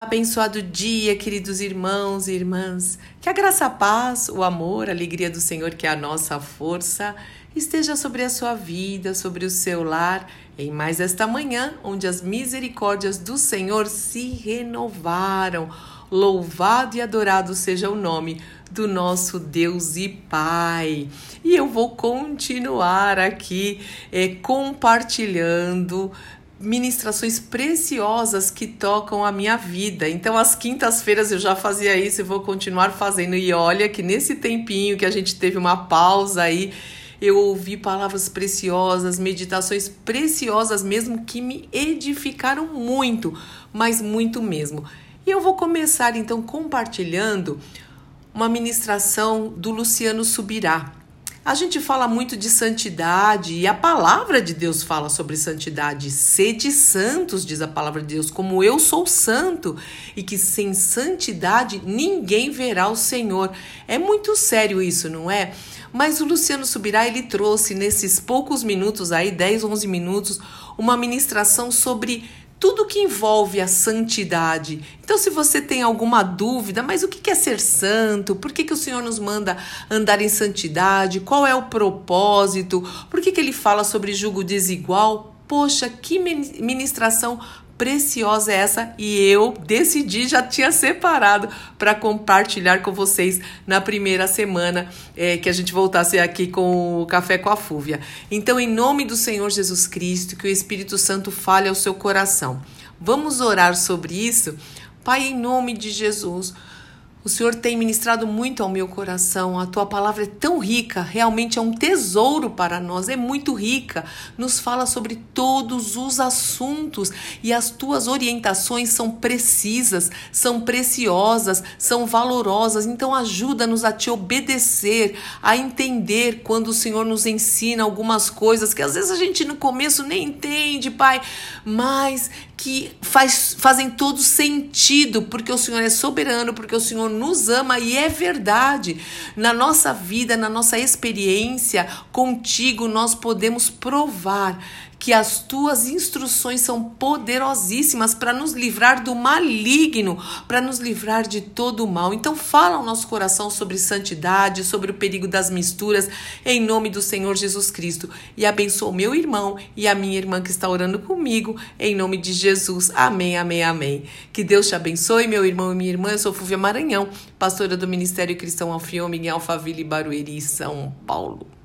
Abençoado dia, queridos irmãos e irmãs. Que a graça, a paz, o amor, a alegria do Senhor, que é a nossa força, esteja sobre a sua vida, sobre o seu lar, em mais esta manhã, onde as misericórdias do Senhor se renovaram. Louvado e adorado seja o nome do nosso Deus e Pai. E eu vou continuar aqui é, compartilhando ministrações preciosas que tocam a minha vida. Então, às quintas-feiras eu já fazia isso e vou continuar fazendo. E olha que nesse tempinho que a gente teve uma pausa aí, eu ouvi palavras preciosas, meditações preciosas mesmo que me edificaram muito, mas muito mesmo. E eu vou começar então compartilhando uma ministração do Luciano Subirá. A gente fala muito de santidade e a palavra de Deus fala sobre santidade. Sede santos, diz a palavra de Deus, como eu sou santo, e que sem santidade ninguém verá o Senhor. É muito sério isso, não é? Mas o Luciano Subirá, ele trouxe nesses poucos minutos aí, 10, 11 minutos, uma ministração sobre tudo que envolve a santidade. Então, se você tem alguma dúvida, mas o que é ser santo? Por que, que o Senhor nos manda andar em santidade? Qual é o propósito? Por que, que ele fala sobre julgo desigual? Poxa, que ministração preciosa é essa e eu decidi, já tinha separado para compartilhar com vocês na primeira semana é, que a gente voltasse aqui com o Café com a Fúvia. Então, em nome do Senhor Jesus Cristo, que o Espírito Santo fale ao seu coração. Vamos orar sobre isso? Pai, em nome de Jesus. O Senhor tem ministrado muito ao meu coração. A tua palavra é tão rica, realmente é um tesouro para nós, é muito rica. Nos fala sobre todos os assuntos e as tuas orientações são precisas, são preciosas, são valorosas. Então ajuda-nos a te obedecer, a entender quando o Senhor nos ensina algumas coisas que às vezes a gente no começo nem entende, Pai, mas que faz, fazem todo sentido, porque o Senhor é soberano, porque o Senhor nos ama e é verdade. Na nossa vida, na nossa experiência contigo, nós podemos provar que as tuas instruções são poderosíssimas para nos livrar do maligno, para nos livrar de todo o mal. Então fala ao nosso coração sobre santidade, sobre o perigo das misturas, em nome do Senhor Jesus Cristo. E abençoa o meu irmão e a minha irmã que está orando comigo, em nome de Jesus. Amém, amém, amém. Que Deus te abençoe, meu irmão e minha irmã. Eu sou Fúvia Maranhão, pastora do Ministério Cristão Alfiôme em Alphaville, Barueri, São Paulo.